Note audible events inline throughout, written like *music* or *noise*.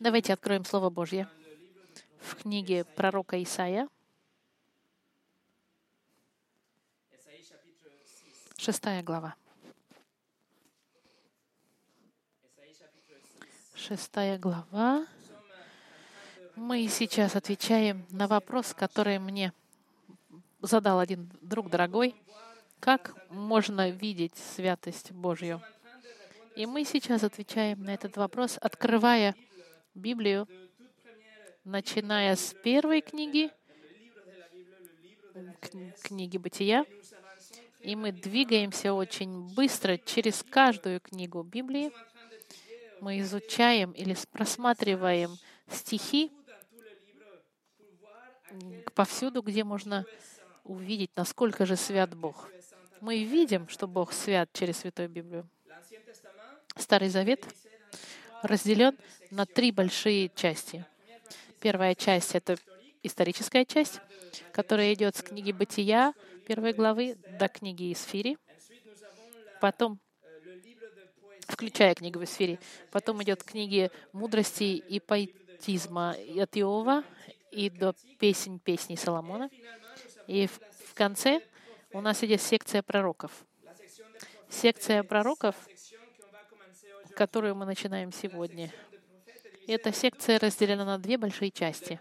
Давайте откроем Слово Божье в книге пророка Исаия, шестая глава. Шестая глава. Мы сейчас отвечаем на вопрос, который мне задал один друг дорогой. Как можно видеть святость Божью? И мы сейчас отвечаем на этот вопрос, открывая Библию, начиная с первой книги, книги Бытия, и мы двигаемся очень быстро через каждую книгу Библии. Мы изучаем или просматриваем стихи повсюду, где можно увидеть, насколько же свят Бог. Мы видим, что Бог свят через Святую Библию. Старый Завет разделен на три большие части. Первая часть — это историческая часть, которая идет с книги Бытия, первой главы, до книги Исфири. Потом, включая книгу Исфири, потом идет книги мудрости и поэтизма от Иова и до песен песней Соломона. И в, в конце у нас идет секция пророков. Секция пророков которую мы начинаем сегодня. Эта секция разделена на две большие части.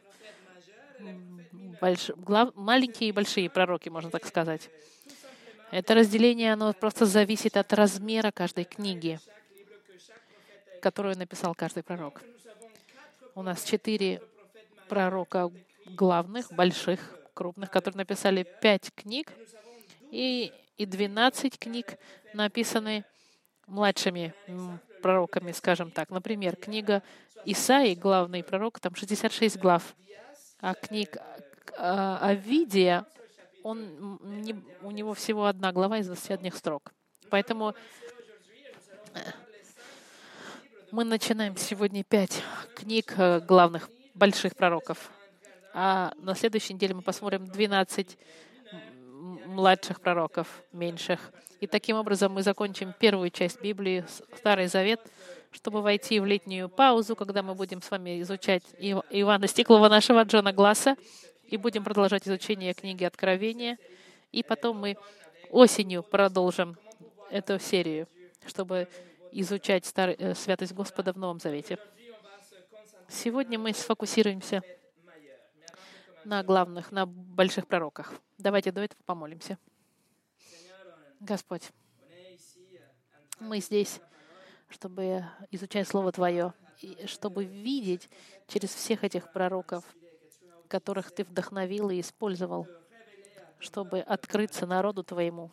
Больш... Глав... Маленькие и большие пророки, можно так сказать. Это разделение, оно просто зависит от размера каждой книги, которую написал каждый пророк. У нас четыре пророка главных, больших, крупных, которые написали пять книг, и, и 12 книг написаны младшими пророками, скажем так. Например, книга Исаи, главный пророк, там 66 глав. А книг Авидия, он, не, у него всего одна глава из 21 строк. Поэтому э, мы начинаем сегодня пять книг э, главных больших пророков. А на следующей неделе мы посмотрим 12 младших пророков, меньших. И таким образом мы закончим первую часть Библии, Старый Завет, чтобы войти в летнюю паузу, когда мы будем с вами изучать Ивана Стеклова, нашего Джона Гласса, и будем продолжать изучение книги Откровения. И потом мы осенью продолжим эту серию, чтобы изучать старый, э, святость Господа в Новом Завете. Сегодня мы сфокусируемся на главных, на больших пророках. Давайте до этого помолимся. Господь, мы здесь, чтобы изучать Слово Твое, и чтобы видеть через всех этих пророков, которых Ты вдохновил и использовал, чтобы открыться народу Твоему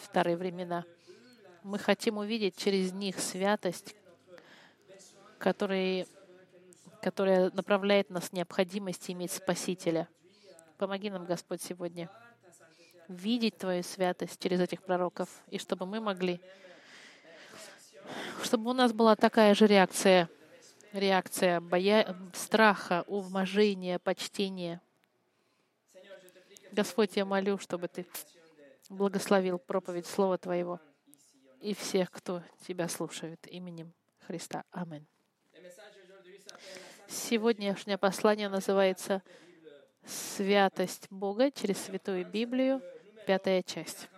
в старые времена. Мы хотим увидеть через них святость, которая, которая направляет нас в необходимость иметь Спасителя. Помоги нам, Господь, сегодня видеть Твою святость через этих пророков, и чтобы мы могли, чтобы у нас была такая же реакция, реакция боя, страха, уважения, почтения. Господь, я молю, чтобы Ты благословил проповедь Слова Твоего и всех, кто Тебя слушает именем Христа. Аминь. Сегодняшнее послание называется «Святость Бога через Святую Библию», пятая часть.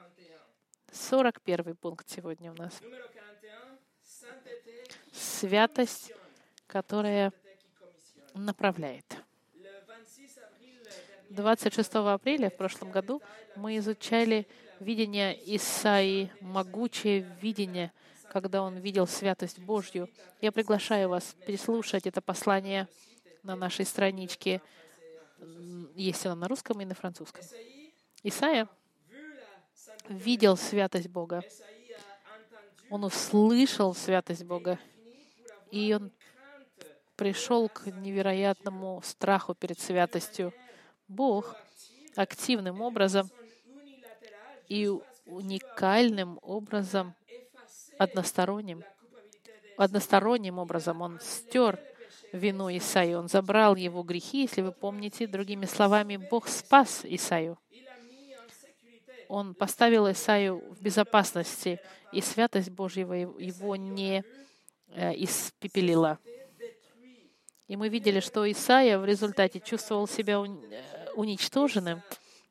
41 пункт сегодня у нас. Святость, которая направляет. 26 апреля в прошлом году мы изучали видение Исаии, могучее видение, когда он видел святость Божью. Я приглашаю вас переслушать это послание на нашей страничке. Есть оно на русском и на французском. Исаия видел святость Бога. Он услышал святость Бога. И он пришел к невероятному страху перед святостью. Бог активным образом и уникальным образом, односторонним, односторонним образом он стер вину Исаи, он забрал его грехи, если вы помните, другими словами, Бог спас Исаию он поставил Исаию в безопасности, и святость Божьего его не э, испепелила. И мы видели, что Исаия в результате чувствовал себя уничтоженным,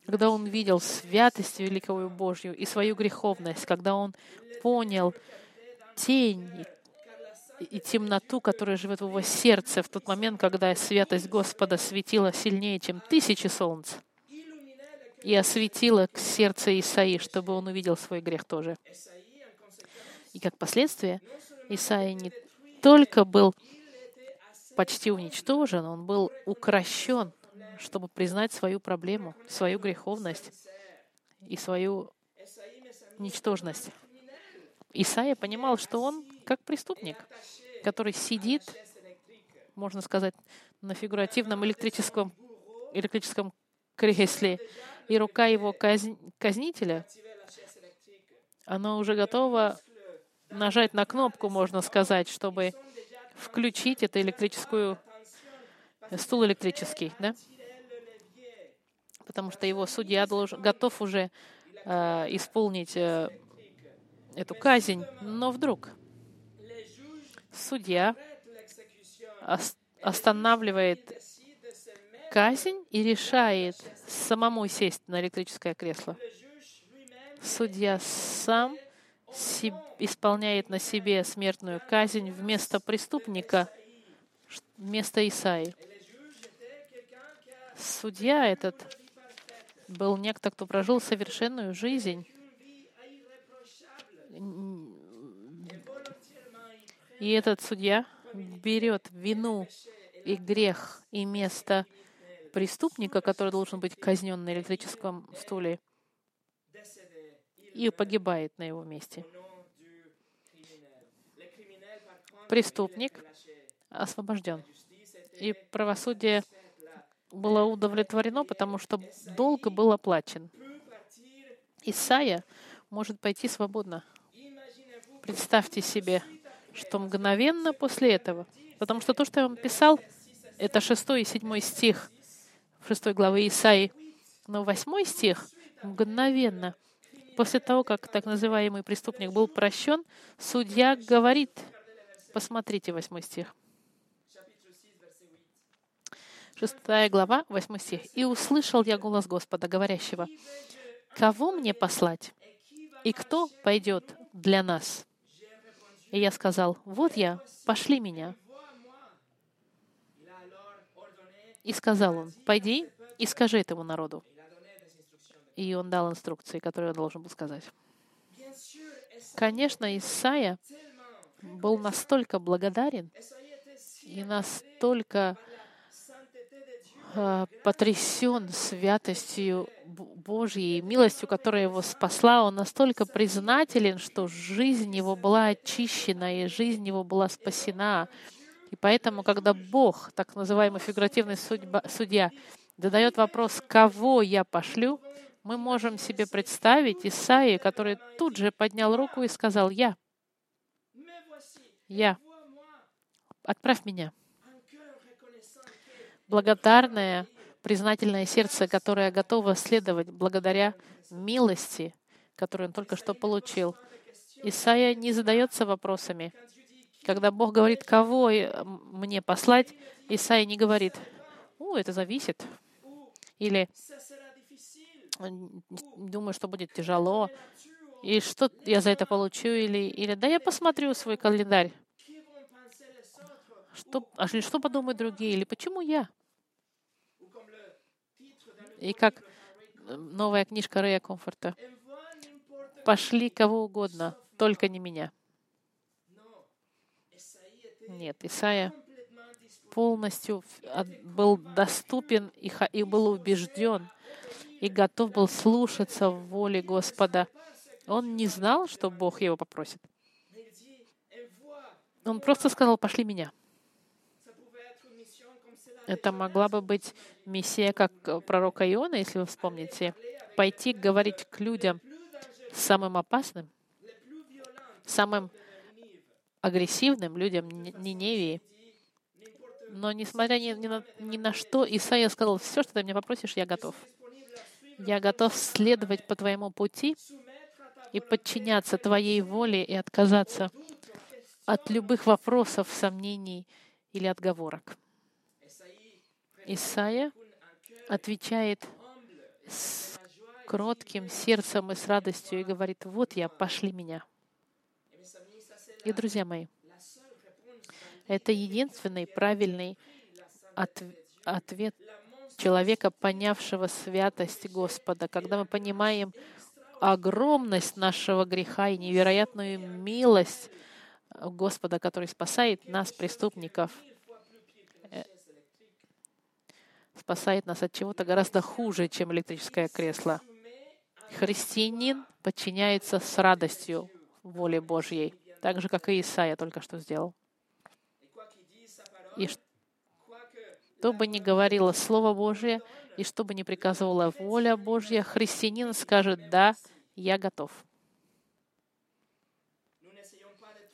когда он видел святость великого Божью и свою греховность, когда он понял тень и темноту, которая живет в его сердце в тот момент, когда святость Господа светила сильнее, чем тысячи солнц, и осветила сердце Исаи, чтобы он увидел свой грех тоже. И как последствие, Исаия не только был почти уничтожен, он был укращен, чтобы признать свою проблему, свою греховность и свою ничтожность. Исаия понимал, что он как преступник, который сидит, можно сказать, на фигуративном электрическом, электрическом кресле, и рука его казн, казнителя, она уже готова нажать на кнопку, можно сказать, чтобы включить эту электрическую стул электрический, да? Потому что его судья должен, готов уже э, исполнить э, эту казнь, но вдруг судья останавливает казнь и решает самому сесть на электрическое кресло. Судья сам исполняет на себе смертную казнь вместо преступника, вместо Исаи. Судья этот был некто, кто прожил совершенную жизнь. И этот судья берет вину и грех и место преступника, который должен быть казнен на электрическом стуле, и погибает на его месте. Преступник освобожден. И правосудие было удовлетворено, потому что долг был оплачен. Исайя может пойти свободно. Представьте себе, что мгновенно после этого, потому что то, что я вам писал, это шестой и седьмой стих шестой главы Исаи, но восьмой стих мгновенно После того, как так называемый преступник был прощен, судья говорит, посмотрите восьмой стих. Шестая глава, восьмой стих. «И услышал я голос Господа, говорящего, кого мне послать? И кто пойдет для нас?» И я сказал, «Вот я, пошли меня». И сказал он, «Пойди и скажи этому народу». И он дал инструкции, которые он должен был сказать. Конечно, Исаия был настолько благодарен и настолько потрясен святостью Божьей, милостью, которая его спасла. Он настолько признателен, что жизнь его была очищена, и жизнь его была спасена. И поэтому, когда Бог, так называемый фигуративный судьба, судья, задает вопрос, кого я пошлю, мы можем себе представить Исаи, который тут же поднял руку и сказал, «Я, я, отправь меня». Благодарное, признательное сердце, которое готово следовать благодаря милости, которую он только что получил. Исаия не задается вопросами. Когда Бог говорит, кого мне послать, Исаия не говорит, «О, это зависит». Или думаю, что будет тяжело, и что я за это получу, или, или да я посмотрю свой календарь. Что, а что подумают другие, или почему я? И как новая книжка Рэя Комфорта. Пошли кого угодно, только не меня. Нет, Исайя полностью был доступен и был убежден, и готов был слушаться в воле Господа. Он не знал, что Бог его попросит. Он просто сказал, пошли меня. Это могла бы быть миссия, как пророка Иона, если вы вспомните, пойти говорить к людям самым опасным, самым агрессивным людям Ниневии. Но несмотря ни, ни, на, ни на что, Исаия сказал, все, что ты меня попросишь, я готов. Я готов следовать по твоему пути и подчиняться твоей воле и отказаться от любых вопросов, сомнений или отговорок. Исаия отвечает с кротким сердцем и с радостью и говорит, вот я, пошли меня. И, друзья мои, это единственный правильный от, ответ человека, понявшего святость Господа, когда мы понимаем огромность нашего греха и невероятную милость Господа, который спасает нас, преступников, э, спасает нас от чего-то гораздо хуже, чем электрическое кресло. Христианин подчиняется с радостью воле Божьей, так же, как и Исаия только что сделал. И что бы ни говорило Слово Божье, и что бы ни приказывала воля Божья, христианин скажет «Да, я готов».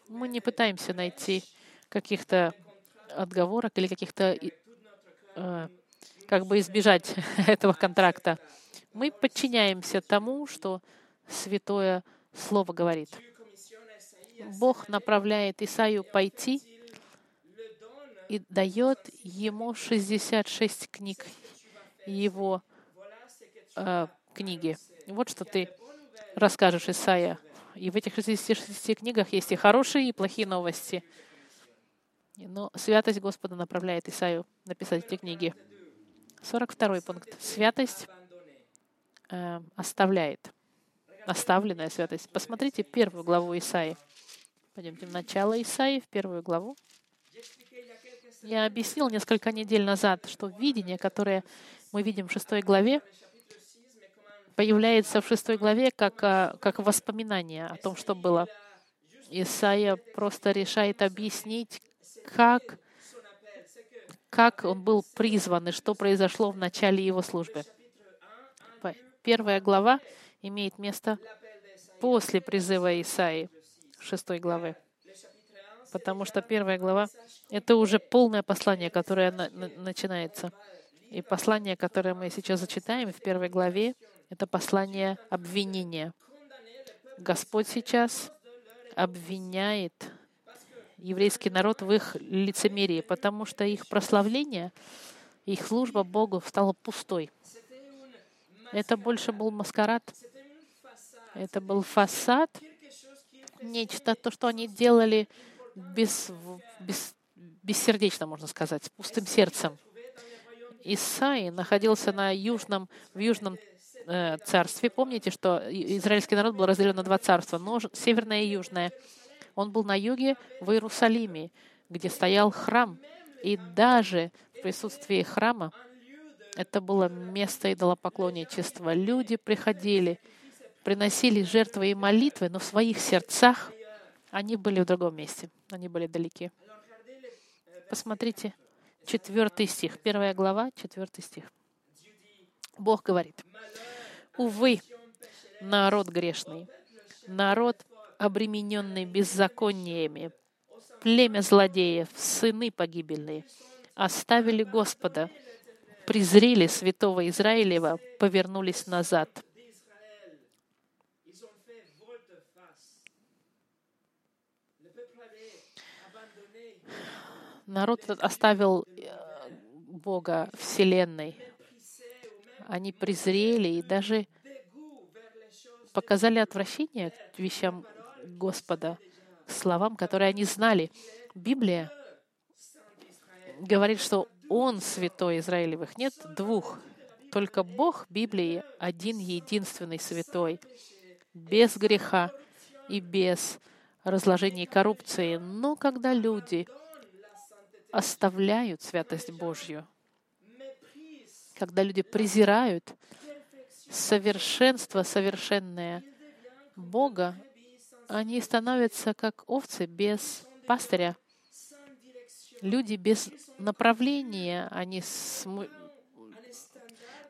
Мы не пытаемся найти каких-то отговорок или каких-то э, как бы избежать *laughs* этого контракта. Мы подчиняемся тому, что Святое Слово говорит. Бог направляет Исаию пойти и дает ему 66 книг его э, книги. Вот что ты расскажешь, Исаия. И в этих 66 книгах есть и хорошие, и плохие новости. Но святость Господа направляет Исаию написать эти книги. 42 пункт. Святость э, оставляет. Оставленная святость. Посмотрите первую главу Исаии. Пойдемте в начало Исаии, в первую главу. Я объяснил несколько недель назад, что видение, которое мы видим в шестой главе, появляется в шестой главе как, а, как воспоминание о том, что было. Исаия просто решает объяснить, как, как он был призван и что произошло в начале его службы. Первая глава имеет место после призыва Исаии, шестой главы потому что первая глава — это уже полное послание, которое на, начинается. И послание, которое мы сейчас зачитаем в первой главе, это послание обвинения. Господь сейчас обвиняет еврейский народ в их лицемерии, потому что их прославление, их служба Богу стала пустой. Это больше был маскарад, это был фасад, нечто, то, что они делали без, без, бессердечно, можно сказать, с пустым сердцем. Исаи находился на южном, в южном э, царстве. Помните, что израильский народ был разделен на два царства, но северное и южное. Он был на юге, в Иерусалиме, где стоял храм. И даже в присутствии храма это было место идолопоклонничества. Люди приходили, приносили жертвы и молитвы, но в своих сердцах они были в другом месте, они были далеки. Посмотрите, четвертый стих, первая глава, четвертый стих. Бог говорит, «Увы, народ грешный, народ, обремененный беззакониями, племя злодеев, сыны погибельные, оставили Господа, презрели святого Израилева, повернулись назад». народ оставил э, Бога Вселенной. Они презрели и даже показали отвращение к вещам Господа, словам, которые они знали. Библия говорит, что Он святой Израилевых. Нет двух. Только Бог Библии один единственный святой, без греха и без разложения и коррупции. Но когда люди оставляют святость Божью, когда люди презирают совершенство совершенное Бога, они становятся как овцы без пастыря. Люди без направления, они см...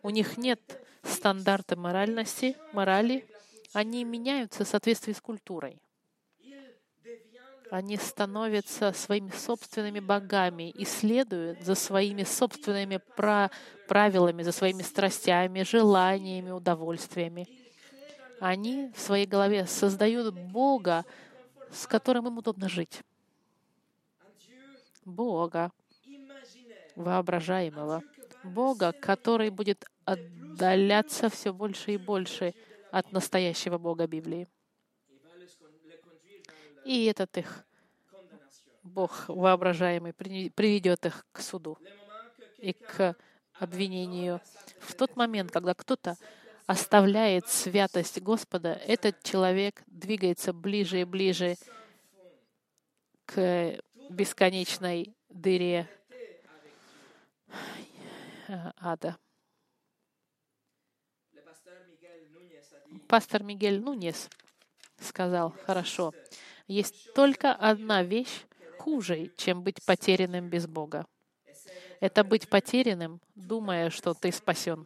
у них нет стандарта моральности, морали, они меняются в соответствии с культурой они становятся своими собственными богами и следуют за своими собственными правилами, за своими страстями, желаниями, удовольствиями. Они в своей голове создают Бога, с которым им удобно жить. Бога воображаемого, Бога, который будет отдаляться все больше и больше от настоящего Бога Библии. И этот их Бог воображаемый приведет их к суду и к обвинению. В тот момент, когда кто-то оставляет святость Господа, этот человек двигается ближе и ближе к бесконечной дыре ада. Пастор Мигель Нунес сказал, хорошо, есть только одна вещь хуже, чем быть потерянным без Бога. Это быть потерянным, думая, что ты спасен.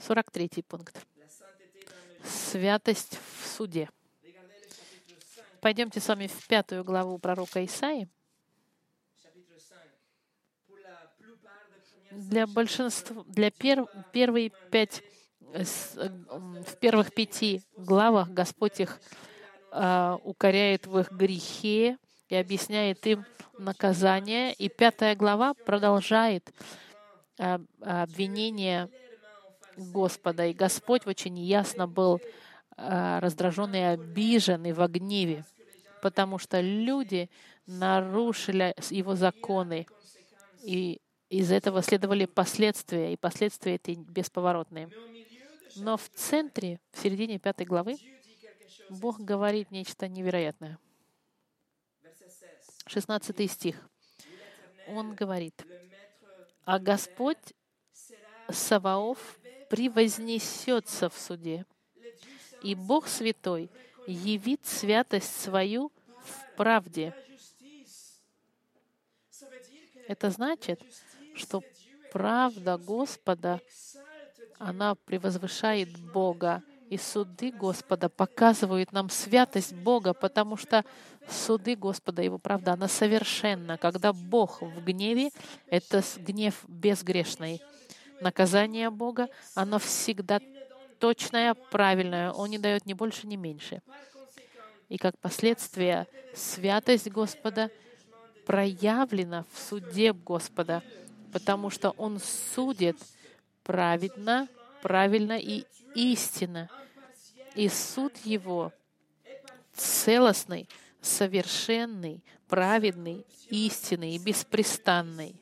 Сорок третий пункт. Святость в суде. Пойдемте с вами в пятую главу пророка Исаи. Для большинства, для пер, первые пять, э, в первых пяти главах Господь их а, укоряет в их грехе и объясняет им наказание. И пятая глава продолжает а, обвинение Господа. И Господь очень ясно был а, раздражен и обижен и в гневе, потому что люди нарушили его законы, и из этого следовали последствия, и последствия эти бесповоротные. Но в центре, в середине пятой главы, Бог говорит нечто невероятное. 16 стих. Он говорит, «А Господь Саваоф превознесется в суде, и Бог Святой явит святость свою в правде». Это значит, что правда Господа, она превозвышает Бога, и суды Господа показывают нам святость Бога, потому что суды Господа, Его правда, она совершенна. Когда Бог в гневе, это гнев безгрешный. Наказание Бога, оно всегда точное, правильное. Он не дает ни больше, ни меньше. И как последствие, святость Господа проявлена в суде Господа, потому что Он судит праведно, правильно и истинно и суд его целостный, совершенный, праведный, истинный и беспрестанный,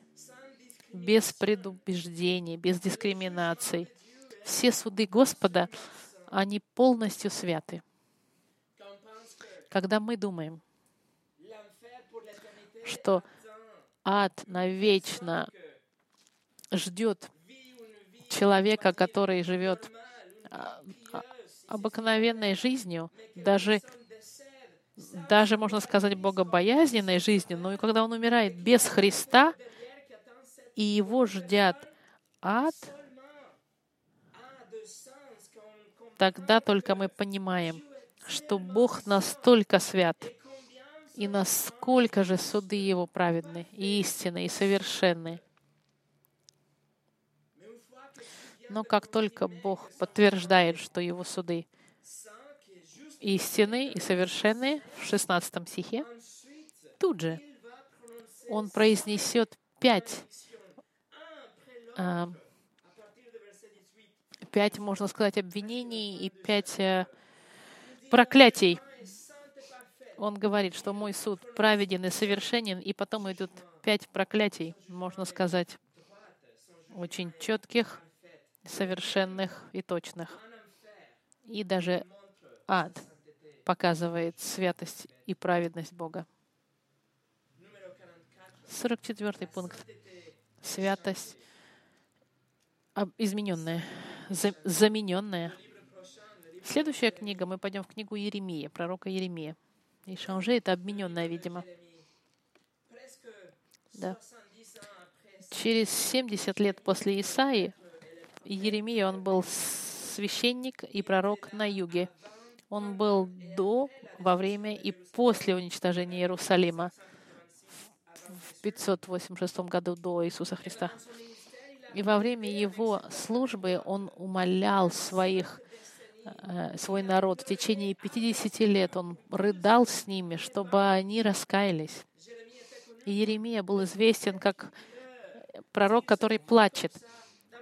без предубеждений, без дискриминаций. Все суды Господа, они полностью святы. Когда мы думаем, что ад навечно ждет человека, который живет а, а, обыкновенной жизнью, даже, даже, можно сказать, богобоязненной жизнью, но и когда он умирает без Христа, и его ждет ад, тогда только мы понимаем, что Бог настолько свят, и насколько же суды Его праведны, и истинны, и совершенны. Но как только Бог подтверждает, что Его суды истинны и совершенны в 16 стихе, тут же Он произнесет пять, пять, можно сказать, обвинений и пять э, проклятий. Он говорит, что мой суд праведен и совершенен, и потом идут пять проклятий, можно сказать, очень четких, совершенных и точных. И даже ад показывает святость и праведность Бога. 44 пункт. Святость измененная, замененная. Следующая книга, мы пойдем в книгу Еремия, пророка Еремия. И Шанже — это обмененная, видимо. Да. Через 70 лет после Исаи Еремия, он был священник и пророк на юге. Он был до, во время и после уничтожения Иерусалима в 586 году до Иисуса Христа. И во время его службы он умолял своих, э, свой народ в течение 50 лет. Он рыдал с ними, чтобы они раскаялись. И Еремия был известен как пророк, который плачет,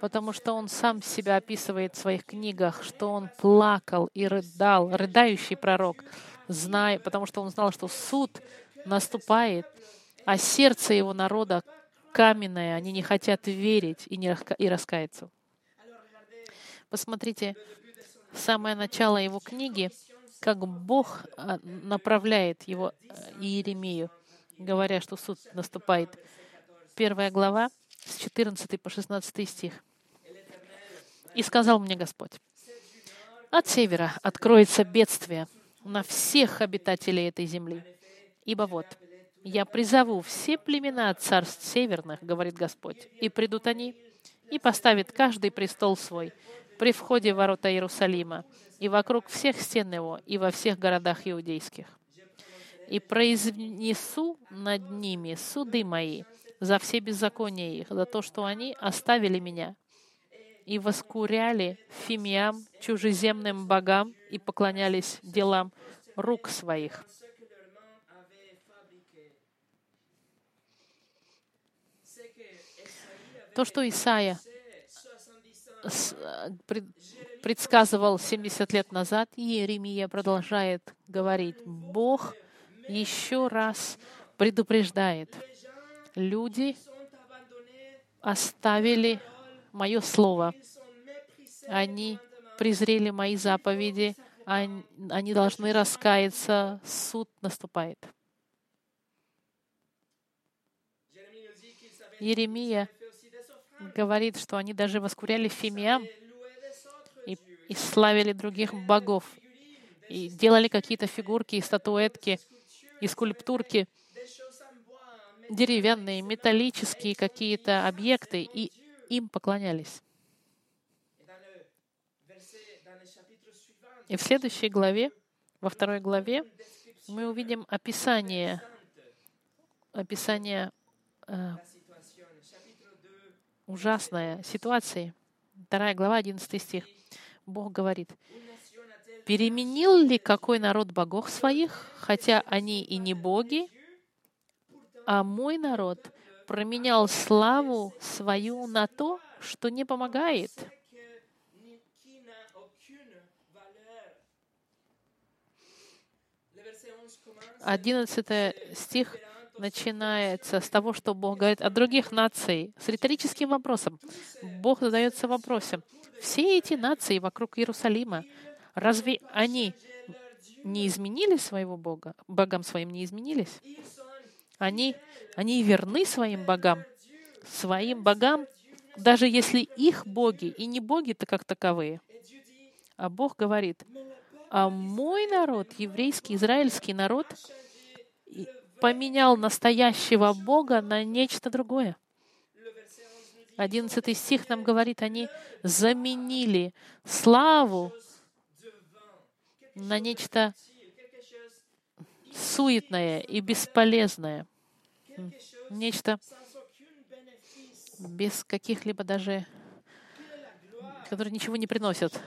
потому что он сам себя описывает в своих книгах, что он плакал и рыдал, рыдающий пророк, зная, потому что он знал, что суд наступает, а сердце его народа каменное, они не хотят верить и, не, и раскаяться. Посмотрите, самое начало его книги, как Бог а, направляет его э, Иеремию, говоря, что суд наступает. Первая глава, с 14 по 16 стих. «И сказал мне Господь, от севера откроется бедствие на всех обитателей этой земли. Ибо вот, я призову все племена царств северных, говорит Господь, и придут они, и поставит каждый престол свой при входе в ворота Иерусалима, и вокруг всех стен его, и во всех городах иудейских. И произнесу над ними суды мои за все беззакония их, за то, что они оставили меня и воскуряли фимиам, чужеземным богам, и поклонялись делам рук своих. То, что Исаия предсказывал 70 лет назад, Иеремия продолжает говорить. Бог еще раз предупреждает. Люди оставили мое слово. Они презрели мои заповеди. Они должны раскаяться. Суд наступает. Еремия говорит, что они даже воскуряли фимиам и, и славили других богов, и делали какие-то фигурки и статуэтки, и скульптурки, деревянные, металлические какие-то объекты, и им поклонялись. И в следующей главе, во второй главе, мы увидим описание, описание э, ужасной ситуации. Вторая глава, 11 стих. Бог говорит, «Переменил ли какой народ богов своих, хотя они и не боги, а мой народ променял славу свою на то, что не помогает?» Одиннадцатый стих начинается с того, что Бог говорит о других нациях, с риторическим вопросом. Бог задается вопросом. Все эти нации вокруг Иерусалима, разве они не изменили своего Бога? Богам своим не изменились? Они, они верны своим богам, своим богам, даже если их боги и не боги-то как таковые. А Бог говорит, а мой народ, еврейский, израильский народ, поменял настоящего Бога на нечто другое. Одиннадцатый стих нам говорит, они заменили славу на нечто суетное и бесполезное, нечто без каких-либо даже, которые ничего не приносят.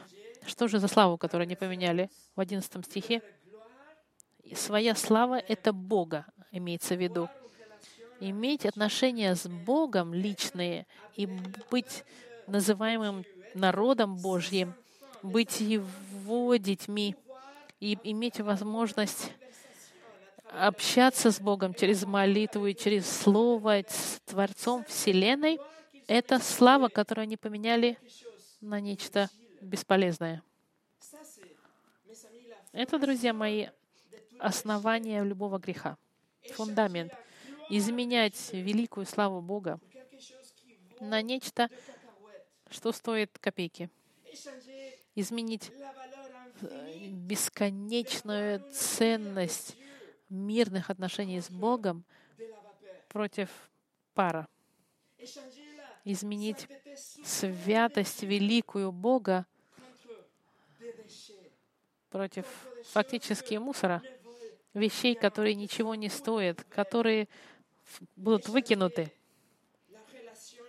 Что же за славу, которую они поменяли в одиннадцатом стихе? Своя слава — это Бога, имеется в виду. Иметь отношения с Богом личные и быть называемым народом Божьим, быть Его детьми и иметь возможность общаться с Богом через молитву и через Слово, с Творцом Вселенной, это слава, которую они поменяли на нечто бесполезное. Это, друзья мои, основание любого греха фундамент, изменять великую славу Бога на нечто, что стоит копейки. Изменить э, бесконечную ценность мирных отношений с Богом против пара. Изменить святость великую Бога против фактически мусора — вещей, которые ничего не стоят, которые будут выкинуты.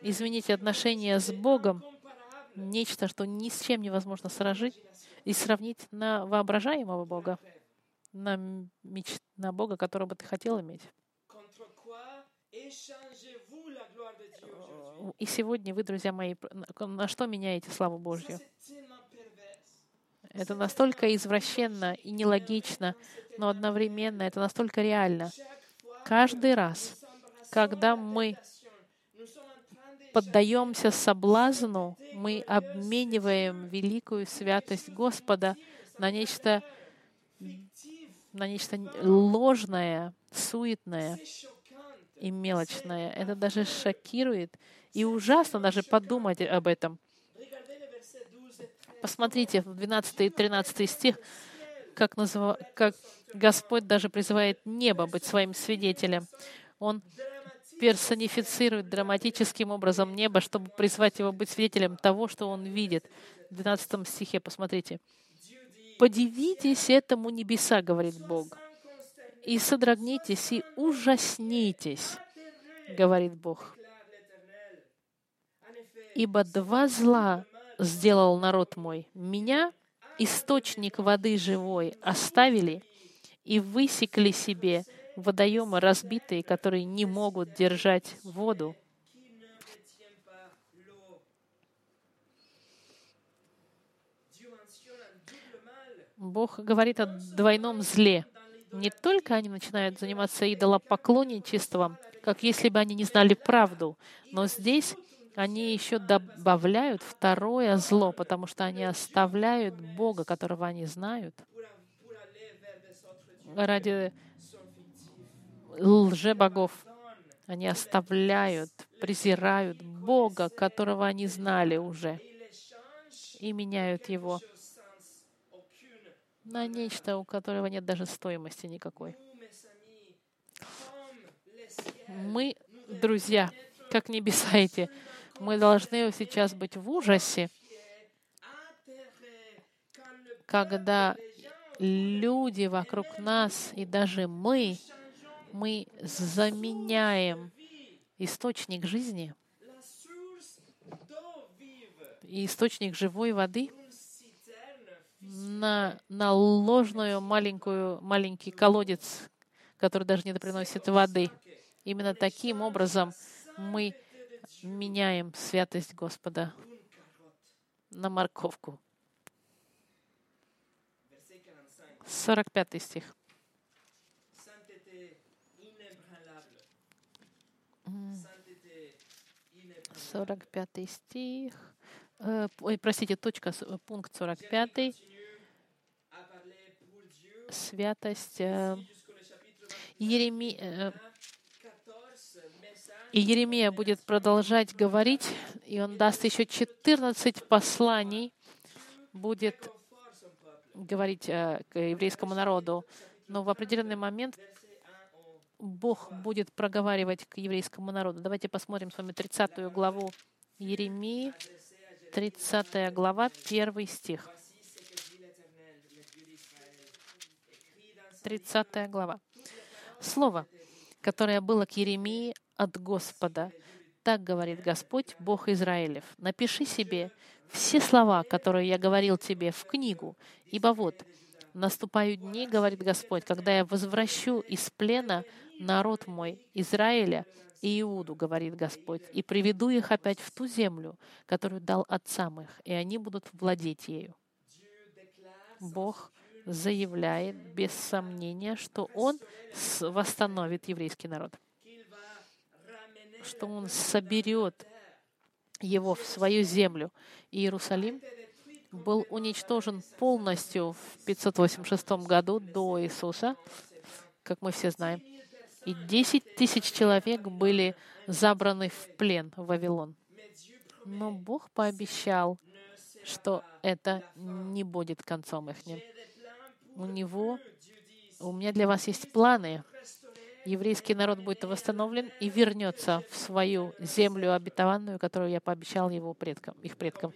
Изменить отношения с Богом — нечто, что ни с чем невозможно сражить и сравнить на воображаемого Бога, на, меч... на Бога, которого ты хотел иметь. И сегодня вы, друзья мои, на- что меняете славу Божью? Это настолько извращенно и нелогично, но одновременно это настолько реально. Каждый раз, когда мы поддаемся соблазну, мы обмениваем великую святость Господа на нечто, на нечто ложное, суетное и мелочное. Это даже шокирует и ужасно даже подумать об этом. Посмотрите, в 12 и 13 стих, как, назва- как Господь даже призывает небо быть своим свидетелем. Он персонифицирует драматическим образом небо, чтобы призвать его быть свидетелем того, что он видит. В 12 стихе, посмотрите. «Подивитесь этому небеса, — говорит Бог, — и содрогнитесь, и ужаснитесь, — говорит Бог. Ибо два зла сделал народ мой. Меня, источник воды живой, оставили и высекли себе водоемы разбитые, которые не могут держать воду. Бог говорит о двойном зле. Не только они начинают заниматься идолопоклонничеством, как если бы они не знали правду, но здесь они еще добавляют второе зло, потому что они оставляют Бога, которого они знают, ради лжебогов. Они оставляют, презирают Бога, которого они знали уже, и меняют его на нечто, у которого нет даже стоимости никакой. Мы, друзья, как небеса эти, мы должны сейчас быть в ужасе, когда люди вокруг нас и даже мы, мы заменяем источник жизни и источник живой воды на, на ложную маленькую, маленький колодец, который даже не приносит воды. Именно таким образом мы меняем святость Господа на морковку. Verset 45. 45 стих. Inébranlable. 45 стих. Э, Ой, простите, точка, э, пункт 45. Continue à parler pour Dieu Святость. э, Ереми- э, 14. Message И Еремия будет продолжать говорить, и он даст еще 14 посланий, будет говорить э, к еврейскому народу. Но в определенный момент Verset 1 au Бог будет проговаривать к еврейскому народу. Давайте посмотрим с вами 30 главу Еремии, 30 глава, 1 стих. Voici ce que dit l'Éternel, le Dieu d'Israël. Écrit dans sa 30 глава. Слово, которое было к Еремии от Господа. Так говорит Господь, Бог Израилев. Напиши себе все слова, которые я говорил тебе, в книгу. Ибо вот, наступают дни, говорит Господь, когда я возвращу из плена народ мой, Израиля и Иуду, говорит Господь, и приведу их опять в ту землю, которую дал отцам их, и они будут владеть ею. Бог заявляет без сомнения, что Он восстановит еврейский народ, что Он соберет его в свою землю. И Иерусалим был уничтожен полностью в 586 году до Иисуса, как мы все знаем. И 10 тысяч человек были забраны в плен в Вавилон. Но Бог пообещал, что это не будет концом их. У Него, у меня для вас есть планы. Еврейский народ будет восстановлен и вернется в свою землю обетованную, которую я пообещал его предкам, их предкам.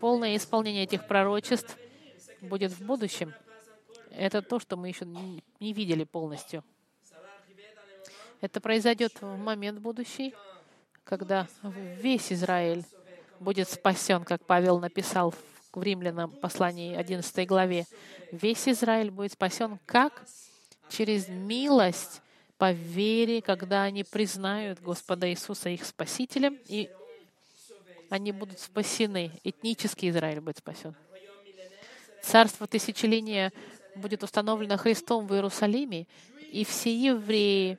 Полное исполнение этих пророчеств будет в будущем. Это то, что мы еще не видели полностью. Это произойдет в момент будущий, когда весь Израиль будет спасен, как Павел написал в Римлянам послании 11 главе. Весь Израиль будет спасен как? Через милость по вере, когда они признают Господа Иисуса их Спасителем, и они будут спасены. Этнический Израиль будет спасен. Царство тысячеления будет установлено Христом в Иерусалиме, и все евреи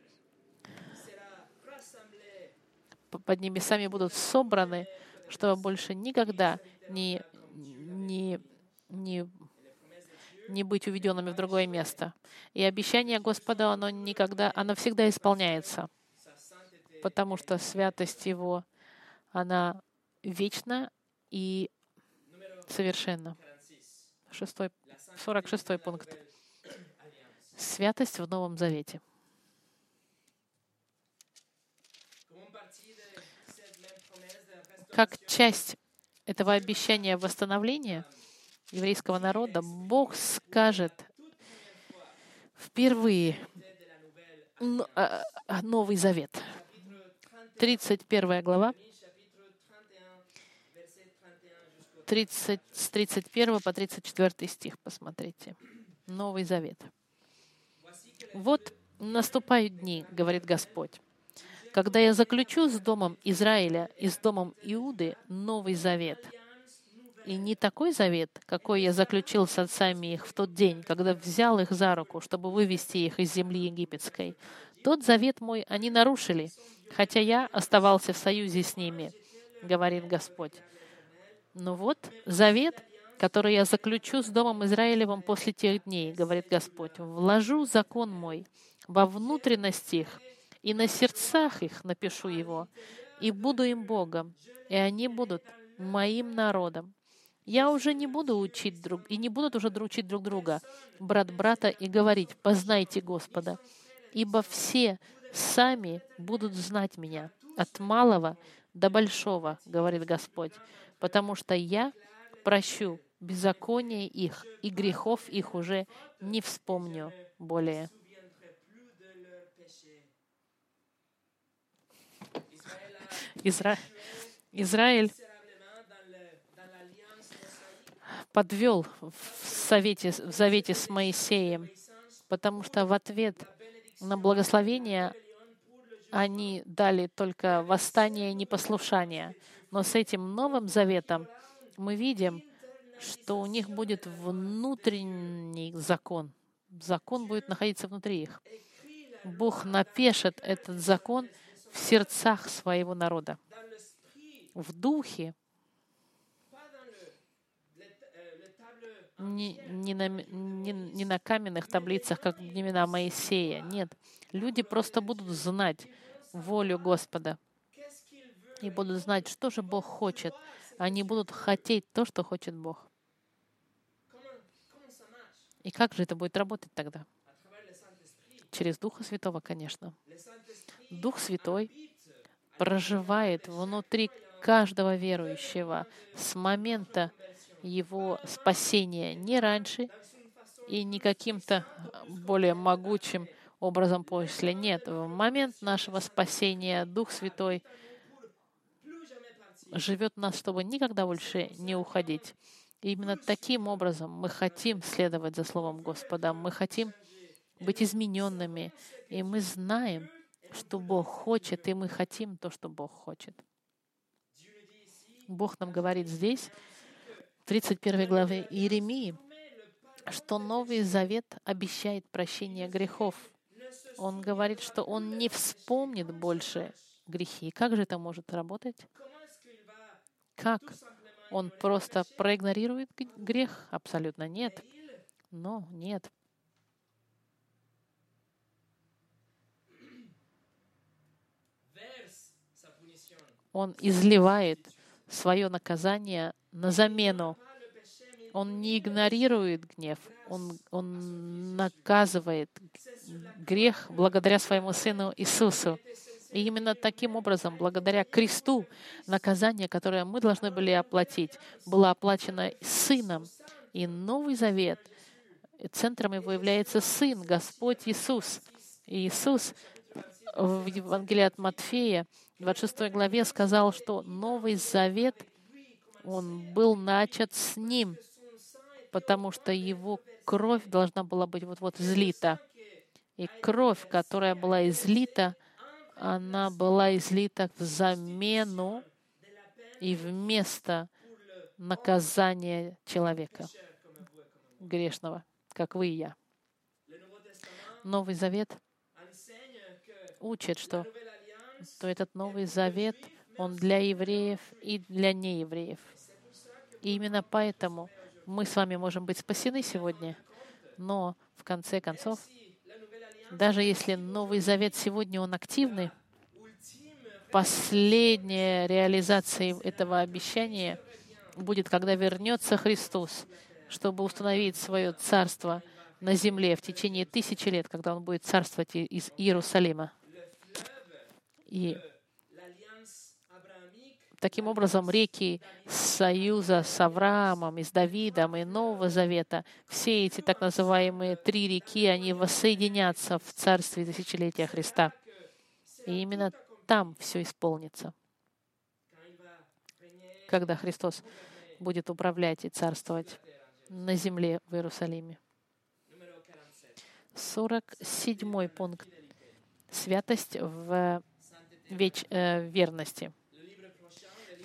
под небесами будут собраны, чтобы больше никогда не, не, не, не быть уведенными в другое место. И обещание Господа, оно никогда, оно всегда исполняется, потому что святость Его, она вечна и совершенна. Шестой, 46 пункт. Святость в Новом Завете. Как часть этого обещания восстановления еврейского народа, Бог скажет впервые а, а, Новый Завет. 31 глава, 30, с 31 по 34 стих, посмотрите. Новый Завет. «Вот наступают дни, — говорит Господь, — когда я заключу с домом Израиля и с домом Иуды Новый Завет. И не такой завет, какой я заключил с отцами их в тот день, когда взял их за руку, чтобы вывести их из земли египетской. Тот завет мой они нарушили, хотя я оставался в союзе с ними, — говорит Господь. Но вот завет, который я заключу с Домом Израилевым после тех дней, говорит Господь, вложу закон мой во внутренность их, и на сердцах их напишу его, и буду им Богом, и они будут моим народом. Я уже не буду учить друг, и не будут уже учить друг друга, брат брата, и говорить, познайте Господа, ибо все сами будут знать меня, от малого до большого, говорит Господь потому что я прощу беззаконие их, и грехов их уже не вспомню более. Изра... Израиль подвел в, совете, в завете с Моисеем, потому что в ответ на благословение они дали только восстание и непослушание. Но с этим Новым Заветом мы видим, что у них будет внутренний закон. Закон будет находиться внутри их. Бог напишет этот закон в сердцах своего народа. В духе, не, не, на, не, не на каменных таблицах, как времена Моисея. Нет. Люди просто будут знать волю Господа и будут знать, что же Бог хочет. Они будут хотеть то, что хочет Бог. И как же это будет работать тогда? Через Духа Святого, конечно. Дух Святой проживает внутри каждого верующего с момента его спасения, не раньше и не каким-то более могучим образом после. Нет, в момент нашего спасения Дух Святой живет в нас, чтобы никогда больше не уходить. И именно таким образом мы хотим следовать за Словом Господа. Мы хотим быть измененными. И мы знаем, что Бог хочет, и мы хотим то, что Бог хочет. Бог нам говорит здесь, 31 главе Иеремии, что Новый Завет обещает прощение грехов. Он говорит, что Он не вспомнит больше грехи. Как же это может работать? Как? Он просто проигнорирует грех? Абсолютно нет. Но нет. Он изливает свое наказание на замену. Он не игнорирует гнев, он, он наказывает грех благодаря своему Сыну Иисусу. И именно таким образом, благодаря кресту, наказание, которое мы должны были оплатить, было оплачено Сыном. И Новый Завет, центром его является Сын, Господь Иисус. И Иисус в Евангелии от Матфея, 26 главе, сказал, что Новый Завет, он был начат с Ним, потому что Его кровь должна была быть вот-вот злита. И кровь, которая была излита, она была излита в замену и вместо наказания человека грешного, как вы и я. Новый Завет учит, что то этот Новый Завет, он для евреев и для неевреев. И именно поэтому мы с вами можем быть спасены сегодня, но в конце концов, даже если Новый Завет сегодня он активный, последняя реализация этого обещания будет, когда вернется Христос, чтобы установить свое царство на земле в течение тысячи лет, когда Он будет царствовать из Иерусалима. И таким образом реки Союза с Авраамом, и с Давидом, и Нового Завета, все эти так называемые три реки, они воссоединятся в Царстве Тысячелетия Христа. И именно там все исполнится, когда Христос будет управлять и царствовать на земле в Иерусалиме. 47 пункт. Святость в веч, э, верности.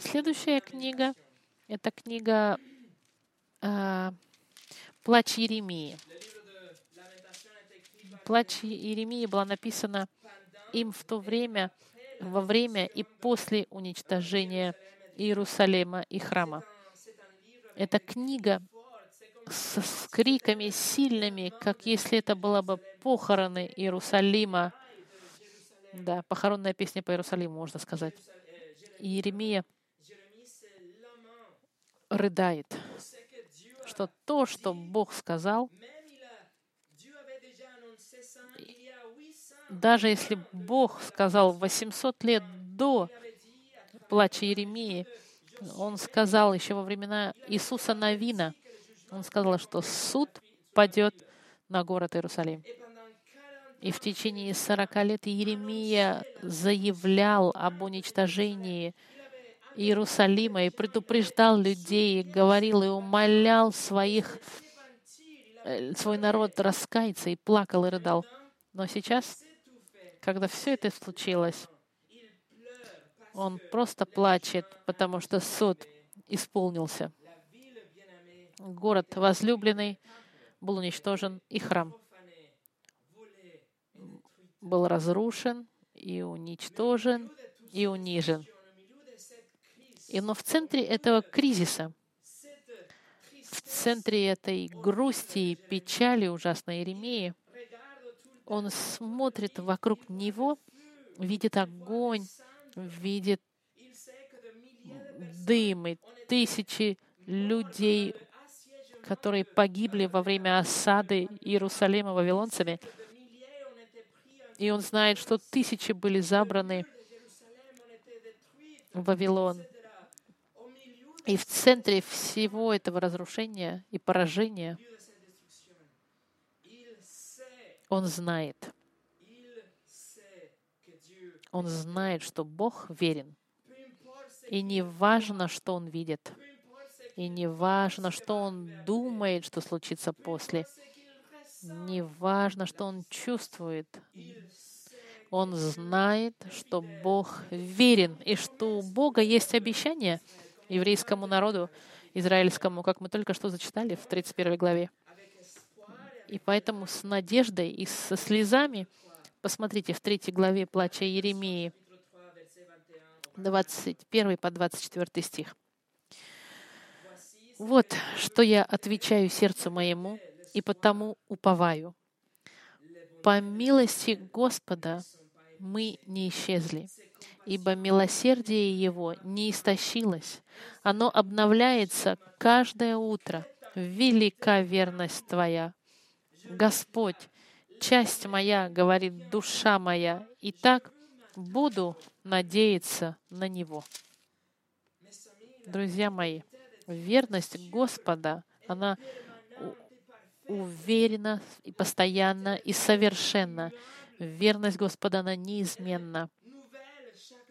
Следующая книга — это книга э, «Плач Еремии». «Плач Еремии» была написана им в то время, во время и после уничтожения Иерусалима и храма. Эта книга с, с криками сильными, как если это было бы похороны Иерусалима. Да, похоронная песня по Иерусалиму, можно сказать. Иеремия рыдает, что то, что Бог сказал, даже если Бог сказал 800 лет до плача Иеремии, Он сказал еще во времена Иисуса Навина, Он сказал, что суд падет на город Иерусалим. И в течение 40 лет Иеремия заявлял об уничтожении Иерусалима и предупреждал людей, говорил и умолял своих, э, свой народ раскаяться и плакал и рыдал. Но сейчас, когда все это случилось, он просто плачет, потому что суд исполнился. Город возлюбленный был уничтожен, и храм был разрушен, и уничтожен, и унижен. И но в центре этого кризиса, в центре этой грусти и печали ужасной Иеремии, он смотрит вокруг него, видит огонь, видит дым и тысячи людей, которые погибли во время осады Иерусалима вавилонцами. И он знает, что тысячи были забраны в Вавилон. И в центре всего этого разрушения и поражения он знает, он знает, что Бог верен. И не важно, что он видит, и не важно, что он думает, что случится после, не важно, что он чувствует. Он знает, что Бог верен, и что у Бога есть обещание — еврейскому народу, израильскому, как мы только что зачитали в 31 главе. И поэтому с надеждой и со слезами, посмотрите, в 3 главе плача Еремии, 21 по 24 стих. «Вот что я отвечаю сердцу моему, и потому уповаю. По милости Господа мы не исчезли, ибо милосердие Его не истощилось. Оно обновляется каждое утро. Велика верность Твоя. Господь, часть моя, говорит душа моя, и так буду надеяться на Него. Друзья мои, верность Господа, она уверена и постоянна и совершенна. Верность Господа, она неизменна.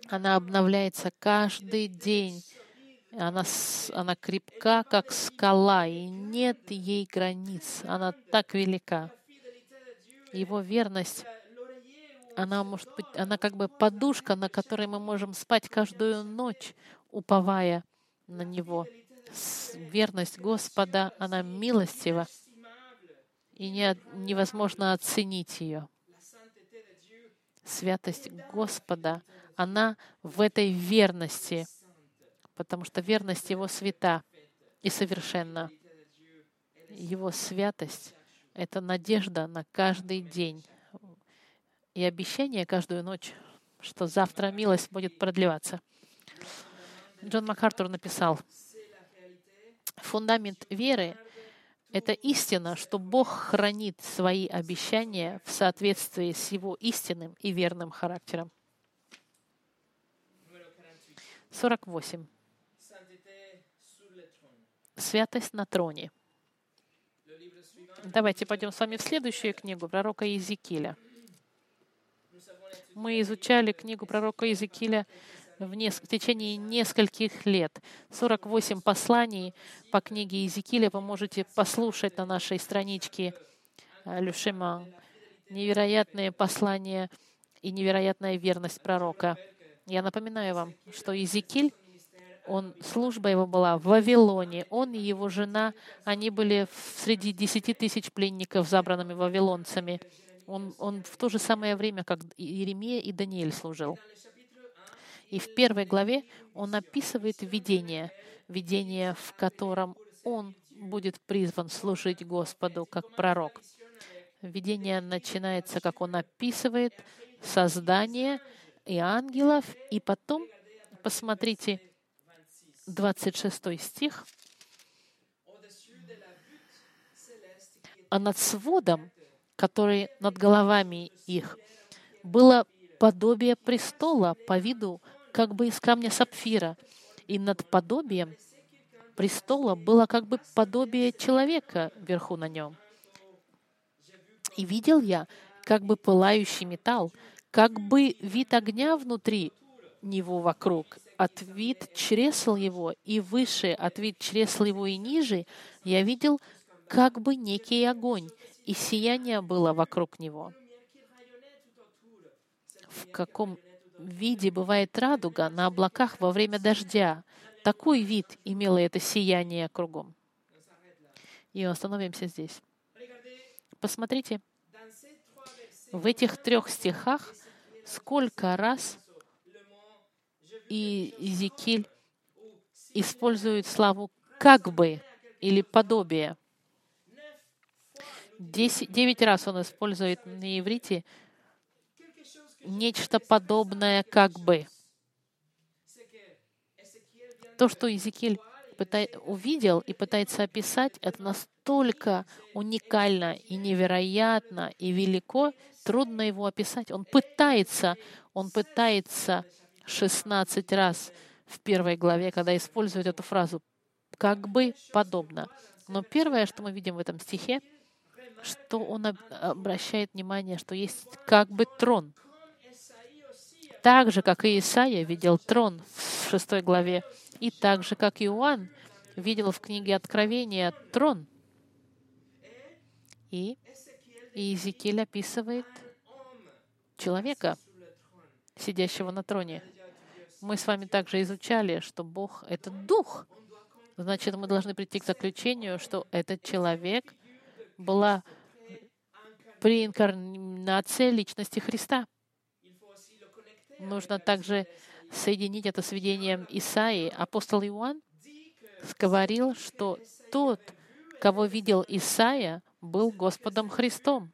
Она обновляется каждый день. Она, она крепка, как скала, и нет ей границ. Она так велика. Его верность, она может быть, она как бы подушка, на которой мы можем спать каждую ночь, уповая на Него. Верность Господа, она милостива, и не- невозможно оценить ее. Святость Господа, она в этой верности, потому что верность Его свята и совершенна. Его святость — это надежда на каждый день и обещание каждую ночь, что завтра милость будет продлеваться. Джон МакАртур написал, фундамент веры — это истина, что Бог хранит свои обещания в соответствии с Его истинным и верным характером. Numéro 48. 48. Sainteté sur le trône. Святость на троне. Давайте пойдем с вами в следующую книгу пророка Иезекииля. Мы изучали книгу пророка Иезекииля в, нес- в течение нескольких лет. 48 посланий по книге Иезекииля вы можете послушать на нашей страничке э, Люшема. Невероятные послания и невероятная верность пророка. Я напоминаю вам, что Иезекииль, он, служба его была в Вавилоне. Он и его жена, они были среди десяти тысяч пленников, забранными вавилонцами. Он, он в то же самое время, как Иеремия и Даниэль служил. И в первой главе он описывает видение, видение, в котором он будет призван служить Господу как пророк. Видение начинается, как он описывает создание и ангелов, и потом, посмотрите, 26 стих, а над сводом, который над головами их, было подобие престола по виду, как бы из камня сапфира, и над подобием престола было как бы подобие человека вверху на нем. И видел я, как бы пылающий металл, как бы вид огня внутри него вокруг, от вид чресл его и выше, от вид чресл его и ниже, я видел как бы некий огонь, и сияние было вокруг него. В каком виде бывает радуга на облаках во время дождя? Такой вид имело это сияние кругом. И остановимся здесь. Посмотрите, в этих трех стихах сколько раз и использует славу «как бы» или «подобие». Десять, девять раз он использует на иврите нечто подобное «как бы». То, что Иезекииль пытай- увидел и пытается описать, это настолько уникально и невероятно и велико, трудно его описать. Он пытается, он пытается 16 раз в первой главе, когда использует эту фразу «как бы подобно». Но первое, что мы видим в этом стихе, что он об- обращает внимание, что есть как бы трон. Так же, как и Исаия видел трон в шестой главе, и так же, как Иоанн видел в книге Откровения трон. И Иезекииль описывает человека, сидящего на троне. Мы с вами также изучали, что Бог — это Дух. Значит, мы должны прийти к заключению, что этот человек была преинкарнация личности Христа. Нужно также соединить это с видением Исаии. Апостол Иоанн говорил, что тот, кого видел Исаия, был Господом Христом.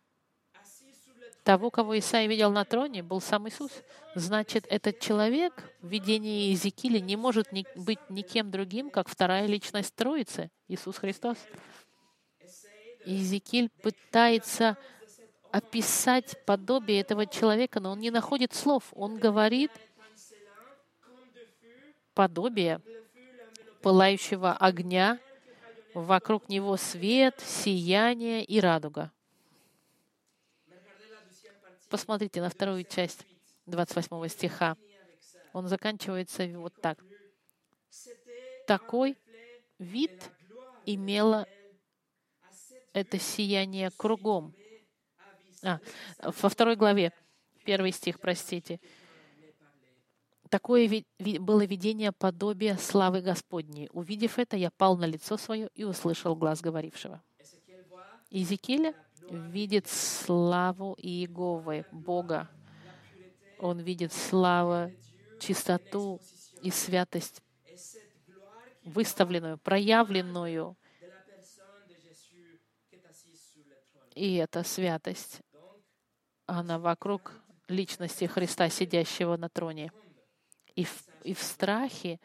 Того, кого Исаия видел на троне, был сам Иисус. Значит, этот человек в видении Иезекииля не может ни- быть никем другим, как вторая личность Троицы, Иисус Христос. Иезекииль пытается описать подобие этого человека, но он не находит слов. Он говорит подобие пылающего огня, вокруг него свет, сияние и радуга. Посмотрите на вторую часть 28 стиха. Он заканчивается вот так. Такой вид имело это сияние кругом. А, во второй главе, первый стих, простите. Такое было видение подобия славы Господней. Увидев это, я пал на лицо свое и услышал глаз говорившего. Иезекииля видит славу Иеговы, Бога. Он видит славу, чистоту и святость, выставленную, проявленную. И эта святость, она вокруг личности Христа, сидящего на троне. И в, и в страхе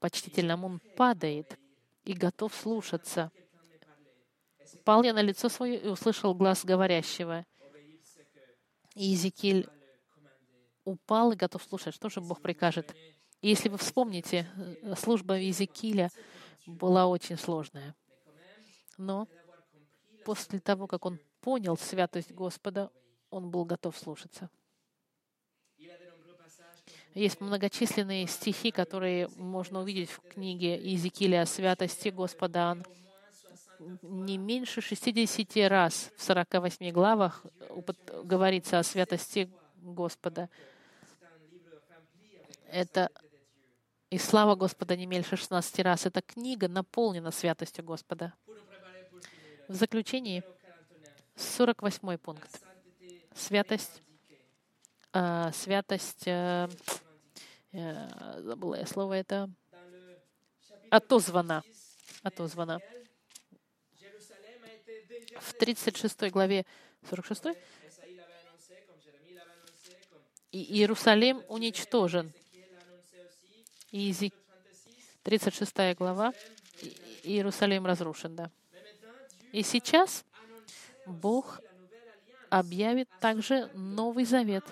почтительном он падает и готов слушаться. Пал я на лицо свое и услышал глаз говорящего. И Иезекииль упал и готов слушать, что же Бог прикажет. И если вы вспомните, э, служба Иезекииля была очень сложная. Но после того, как он понял святость Господа, он был готов слушаться. Есть многочисленные стихи, которые можно увидеть в книге Иезекииля о святости Господа. Не меньше 60 раз в 48 главах говорится о святости Господа. Это и слава Господа не меньше 16 раз. Эта книга наполнена святостью Господа. В заключении 48 пункт. Святость, а, святость, э, э, забыла я слово это, отозвана, отозвана. В 36 главе 46 Esaïe l'avait annoncé, comme Jérémie l'avait annoncé, comme И Иерусалим уничтожен. Ézéchiel l'a annoncé aussi. И Иези- 36. 36 глава, Иерусалим разрушен, да. И сейчас Бог объявит также Новый Завет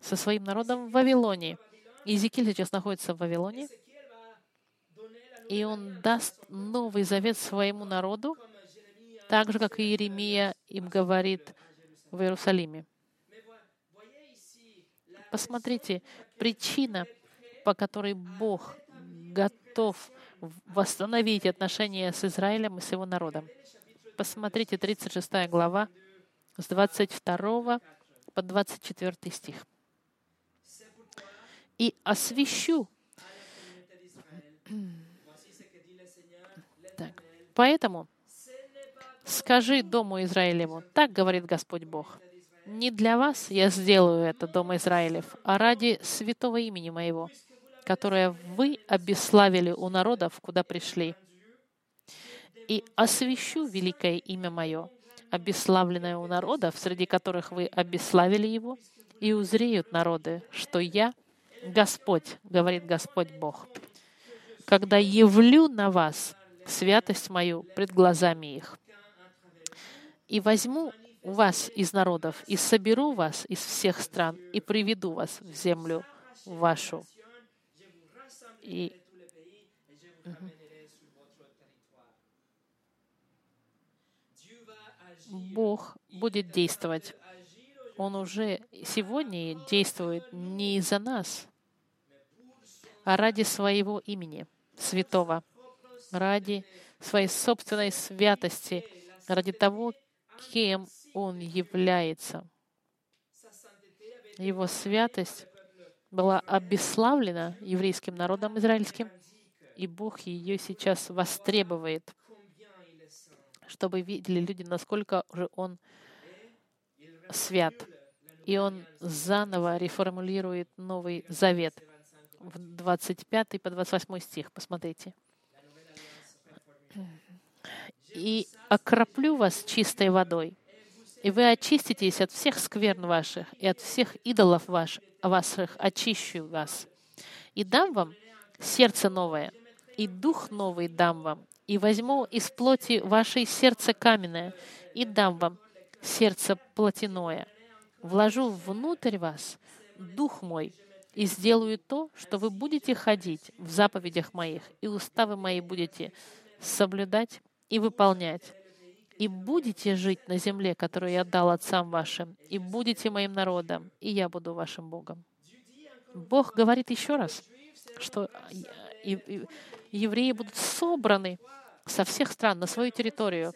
со своим народом в Вавилоне. Иезекииль сейчас находится в Вавилоне, и он даст Новый Завет своему народу, так же, как и Иеремия им говорит в Иерусалиме. Посмотрите, причина, по которой Бог готов восстановить отношения с Израилем и с его народом. Посмотрите, 36 глава, с 22 по 24 стих. «И освящу». Так. «Поэтому скажи Дому Израилеву, так говорит Господь Бог, не для вас я сделаю это, Дом Израилев, а ради святого имени моего, которое вы обесславили у народов, куда пришли. И освящу великое имя мое, обесславленное у народов, среди которых вы обесславили его, и узреют народы, что я Господь, говорит Господь Бог, когда явлю на вас святость мою пред глазами их. И возьму вас из народов, и соберу вас из всех стран, и приведу вас в землю вашу. И Бог будет действовать. Он уже сегодня действует не из-за нас, а ради своего имени, святого, ради своей собственной святости, ради того, кем Он является. Его святость была обесславлена еврейским народом израильским, и Бог ее сейчас востребует, чтобы видели люди, насколько же Он свят. И Он заново реформулирует Новый Завет в 25 по 28 стих. Посмотрите. «И окроплю вас чистой водой, и вы очиститесь от всех скверн ваших, и от всех идолов ваш, ваших очищу вас. И дам вам сердце новое, и дух новый дам вам, и возьму из плоти вашей сердце каменное, и дам вам сердце плотяное. Вложу внутрь вас дух мой, и сделаю то, что вы будете ходить в заповедях моих, и уставы мои будете соблюдать и выполнять. И будете жить на земле, которую я дал отцам вашим, и будете моим народом, и я буду вашим Богом. Бог говорит еще раз, что евреи будут собраны со всех стран на свою территорию,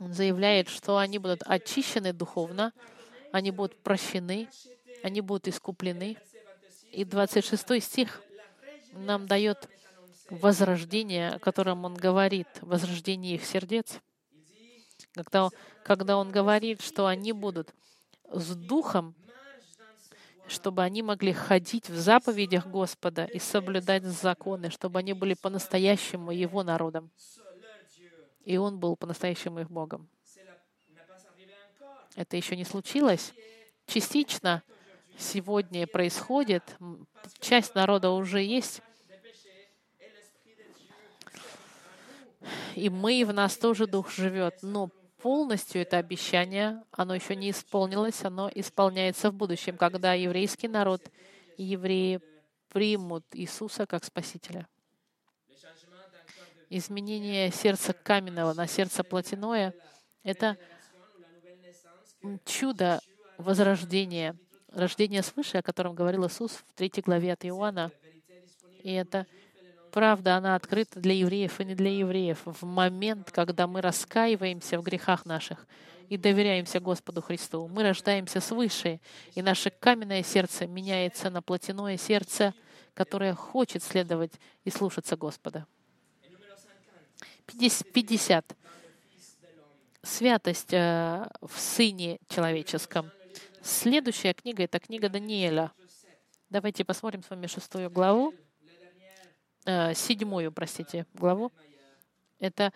Он заявляет, что они будут очищены духовно, они будут прощены, они будут искуплены. И 26 стих нам дает возрождение, о котором он говорит, возрождение их сердец. Когда, когда он говорит, что они будут с духом, чтобы они могли ходить в заповедях Господа и соблюдать законы, чтобы они были по-настоящему Его народом. И Он был по-настоящему их Богом. Это еще не случилось. Частично сегодня происходит. Часть народа уже есть. И мы, в нас тоже Дух живет. Но полностью это обещание, оно еще не исполнилось, оно исполняется в будущем, когда еврейский народ и евреи примут Иисуса как Спасителя. Изменение сердца каменного на сердце плотяное — это чудо возрождения, рождения свыше, о котором говорил Иисус в третьей главе от Иоанна. И это правда, она открыта для евреев и не для евреев. В момент, когда мы раскаиваемся в грехах наших и доверяемся Господу Христу, мы рождаемся свыше, и наше каменное сердце меняется на плотяное сердце, которое хочет следовать и слушаться Господа. 50. Святость э, в Сыне Человеческом. Следующая книга — это книга Даниэля. Давайте посмотрим с вами шестую главу. Э, седьмую, простите, главу. Это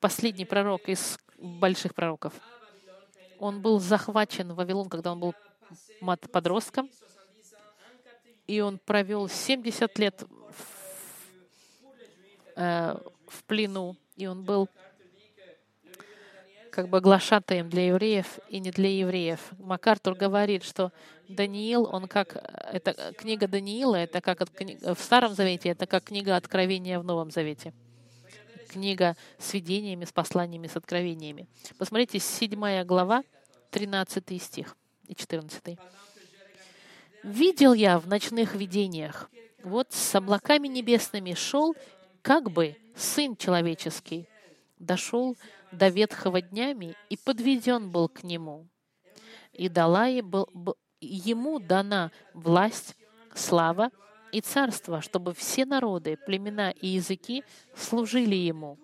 последний пророк из больших пророков. Он был захвачен в Вавилон, когда он был подростком, и он провел 70 лет в, э, в плену, и он был как бы глашатаем для евреев и не для евреев. МакАртур говорит, что Даниил, он как... Это книга Даниила, это как в Старом Завете, это как книга Откровения в Новом Завете. Книга с видениями, с посланиями, с откровениями. Посмотрите, 7 глава, 13 стих и 14. «Видел я в ночных видениях, вот с облаками небесными шел, как бы Сын Человеческий, дошел до ветхого днями и подведен был к нему. И дала ему дана власть, слава и царство, чтобы все народы, племена и языки служили ему.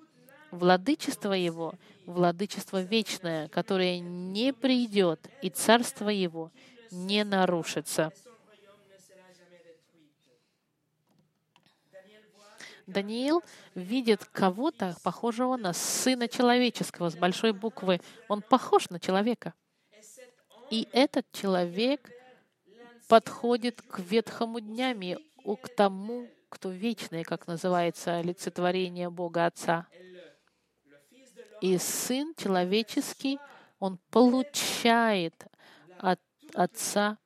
Владычество его — владычество вечное, которое не придет, и царство его не нарушится. Даниил видит кого-то, похожего на Сына Человеческого с большой буквы. Он похож на человека. И этот человек подходит к ветхому днями, к тому, кто вечный, как называется олицетворение Бога Отца. И Сын Человеческий, он получает от Отца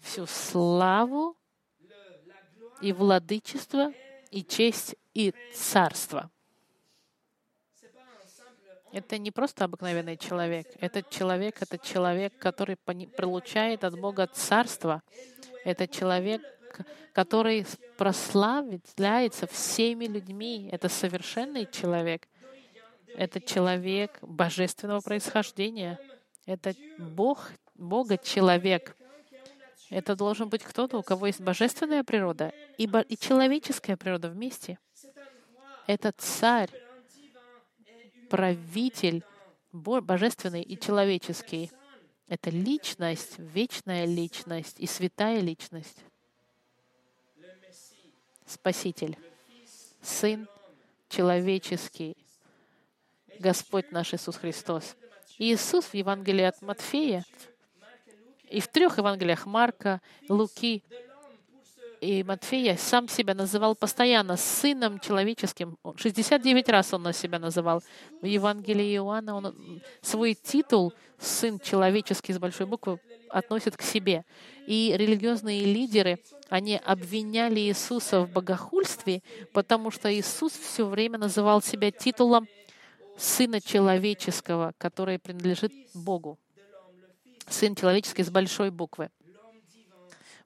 всю славу и владычество и честь, и царство. Это не просто обыкновенный человек. Этот человек — это человек, который получает от Бога царство. Это человек, который прославляется всеми людьми. Это совершенный человек. Это человек божественного происхождения. Это Бог, Бога-человек. Это должен быть кто-то, у кого есть божественная природа и, и человеческая природа вместе. Это царь, правитель, божественный и человеческий. Это личность, вечная личность и святая личность. Спаситель, Сын человеческий, Господь наш Иисус Христос. И Иисус в Евангелии от Матфея и в трех Евангелиях Марка, Луки и Матфея сам себя называл постоянно сыном человеческим. 69 раз он себя называл. В Евангелии Иоанна он свой титул «сын человеческий» с большой буквы относит к себе. И религиозные лидеры, они обвиняли Иисуса в богохульстве, потому что Иисус все время называл себя титулом Сына Человеческого, который принадлежит Богу. Сын человеческий с большой буквы.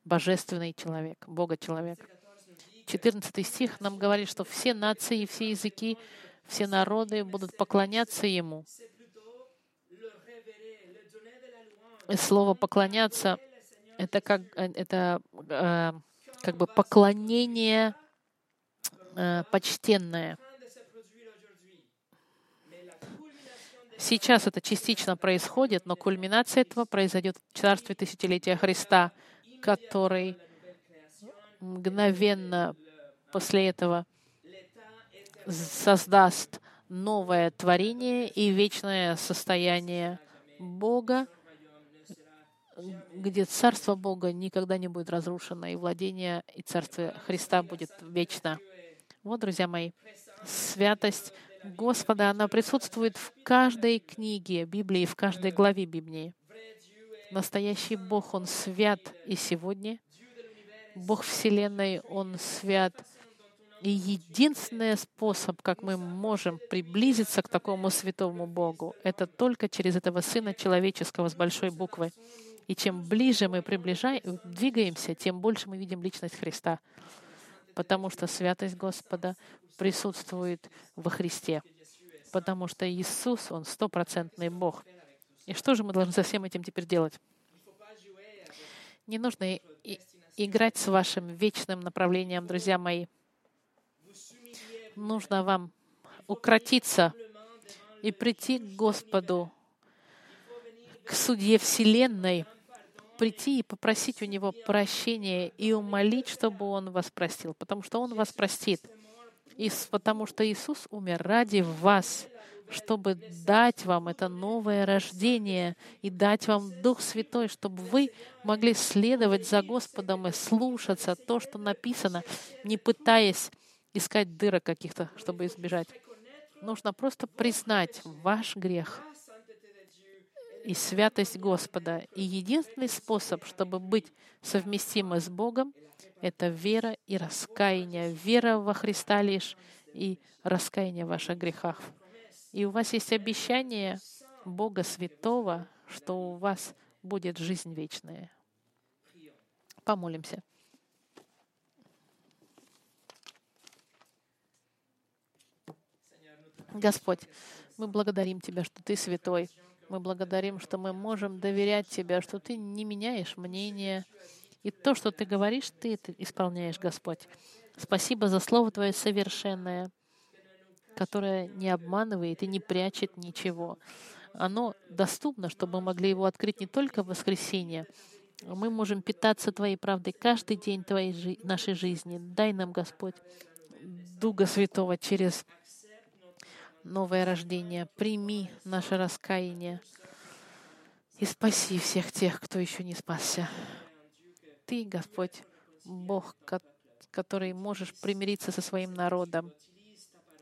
Божественный человек, Бога человек. 14 стих нам говорит, что все нации все языки все народы будут поклоняться Ему. И слово «поклоняться» — это как, это, э, как бы поклонение э, почтенное. Сейчас это частично происходит, но кульминация этого произойдет в Царстве Тысячелетия Христа, который мгновенно после этого создаст новое творение и вечное состояние Бога, где Царство Бога никогда не будет разрушено, и владение и Царство Христа будет вечно. Вот, друзья мои, святость Господа, она присутствует в каждой книге Библии, в каждой главе Библии. Настоящий Бог, Он свят и сегодня. Бог Вселенной, Он свят. И единственный способ, как мы можем приблизиться к такому святому Богу, это только через этого Сына Человеческого с большой буквы. И чем ближе мы приближаем, двигаемся, тем больше мы видим личность Христа. Потому что святость Господа присутствует во Христе. Потому что Иисус, Он стопроцентный Бог. И что же мы должны со всем этим теперь делать? Не нужно играть с вашим вечным направлением, друзья мои. Нужно вам укротиться и прийти к Господу, к Судье Вселенной, прийти и попросить у Него прощения и умолить, чтобы Он вас простил, потому что Он вас простит. И потому что Иисус умер ради вас, чтобы дать вам это новое рождение и дать вам Дух Святой, чтобы вы могли следовать за Господом и слушаться то, что написано, не пытаясь искать дырок каких-то, чтобы избежать. Нужно просто признать ваш грех и святость Господа. И единственный способ, чтобы быть совместимы с Богом, это вера и раскаяние. Вера во Христа лишь и раскаяние в ваших грехах. И у вас есть обещание Бога Святого, что у вас будет жизнь вечная. Помолимся. Господь, мы благодарим Тебя, что Ты святой. Мы благодарим, что мы можем доверять Тебе, что Ты не меняешь мнение. И то, что Ты говоришь, Ты это исполняешь, Господь. Спасибо за Слово Твое совершенное, которое не обманывает и не прячет ничего. Оно доступно, чтобы мы могли его открыть не только в воскресенье. Мы можем питаться Твоей правдой каждый день твоей, жи- нашей жизни. Дай нам, Господь, Духа Святого через новое рождение. Прими наше раскаяние и спаси всех тех, кто еще не спасся. Ты, Господь, Бог, ко- который можешь примириться со своим народом.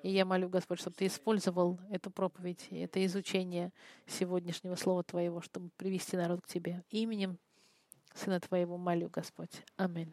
И я молю, Господь, чтобы Ты использовал эту проповедь, это изучение сегодняшнего Слова Твоего, чтобы привести народ к Тебе. Именем Сына Твоего молю, Господь. Аминь.